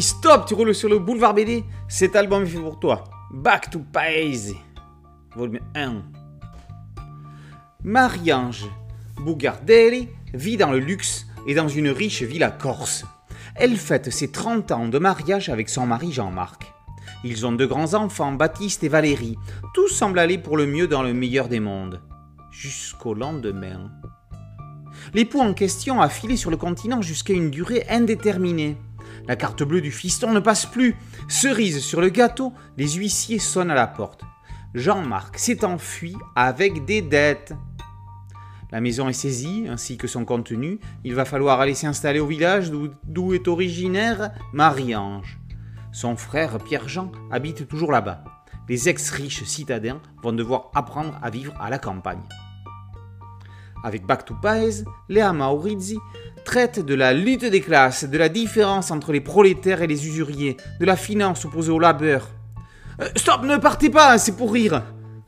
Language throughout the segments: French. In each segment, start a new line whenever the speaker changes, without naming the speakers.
Stop, tu roules sur le boulevard BD Cet album est fait pour toi. Back to Paese. Volume 1. Marie-Ange Bougardelli vit dans le luxe et dans une riche villa corse. Elle fête ses 30 ans de mariage avec son mari Jean-Marc. Ils ont deux grands enfants, Baptiste et Valérie. Tout semble aller pour le mieux dans le meilleur des mondes. Jusqu'au lendemain. L'époux en question a filé sur le continent jusqu'à une durée indéterminée. La carte bleue du fiston ne passe plus. Cerise sur le gâteau, les huissiers sonnent à la porte. Jean-Marc s'est enfui avec des dettes. La maison est saisie, ainsi que son contenu. Il va falloir aller s'installer au village d'où est originaire Marie-Ange. Son frère Pierre-Jean habite toujours là-bas. Les ex-riches citadins vont devoir apprendre à vivre à la campagne. Avec Back to Paes, Léa Maurizzi traite de la lutte des classes, de la différence entre les prolétaires et les usuriers, de la finance opposée au labeur. Euh, stop, ne partez pas, c'est pour rire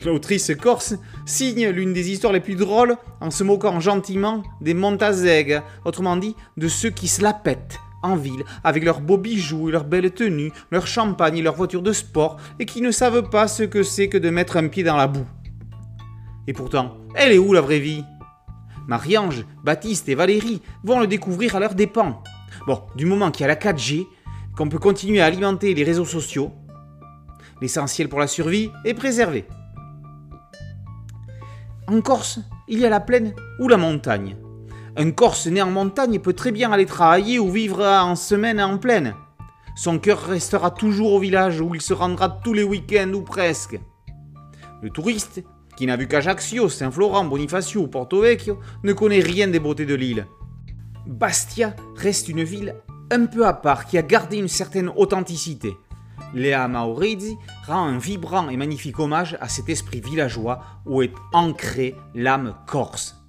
L'autrice corse signe l'une des histoires les plus drôles en se moquant gentiment des Montazègues, autrement dit de ceux qui se la pètent en ville avec leurs beaux bijoux et leurs belles tenues, leur champagne et leurs voitures de sport et qui ne savent pas ce que c'est que de mettre un pied dans la boue. Et pourtant, elle est où la vraie vie? Marie-Ange, Baptiste et Valérie vont le découvrir à leurs dépens. Bon, du moment qu'il y a la 4G, qu'on peut continuer à alimenter les réseaux sociaux, l'essentiel pour la survie est préservé. En Corse, il y a la plaine ou la montagne. Un Corse né en montagne peut très bien aller travailler ou vivre en semaine en plaine. Son cœur restera toujours au village où il se rendra tous les week-ends ou presque. Le touriste, qui n'a vu qu'Ajaccio, Saint-Florent, Bonifacio ou Porto Vecchio, ne connaît rien des beautés de l'île. Bastia reste une ville un peu à part qui a gardé une certaine authenticité. Léa Maurizzi rend un vibrant et magnifique hommage à cet esprit villageois où est ancrée l'âme corse.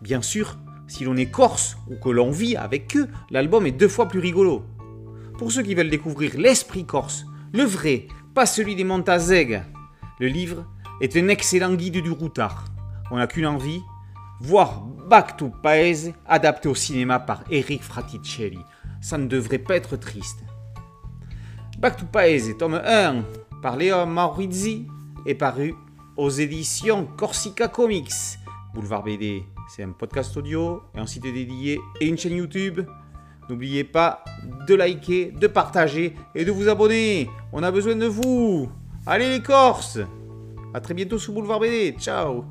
Bien sûr, si l'on est corse ou que l'on vit avec eux, l'album est deux fois plus rigolo. Pour ceux qui veulent découvrir l'esprit corse, le vrai, pas celui des Montazègues, le livre est un excellent guide du routard. On n'a qu'une envie, voir Back to Paese adapté au cinéma par Eric Fraticelli. Ça ne devrait pas être triste. Back to Paese, tome 1, par Léo Maurizzi, est paru aux éditions Corsica Comics. Boulevard BD, c'est un podcast audio, un site dédié et une chaîne YouTube. N'oubliez pas de liker, de partager et de vous abonner. On a besoin de vous. Allez les Corses A très bientôt sur Boulevard BD. Ciao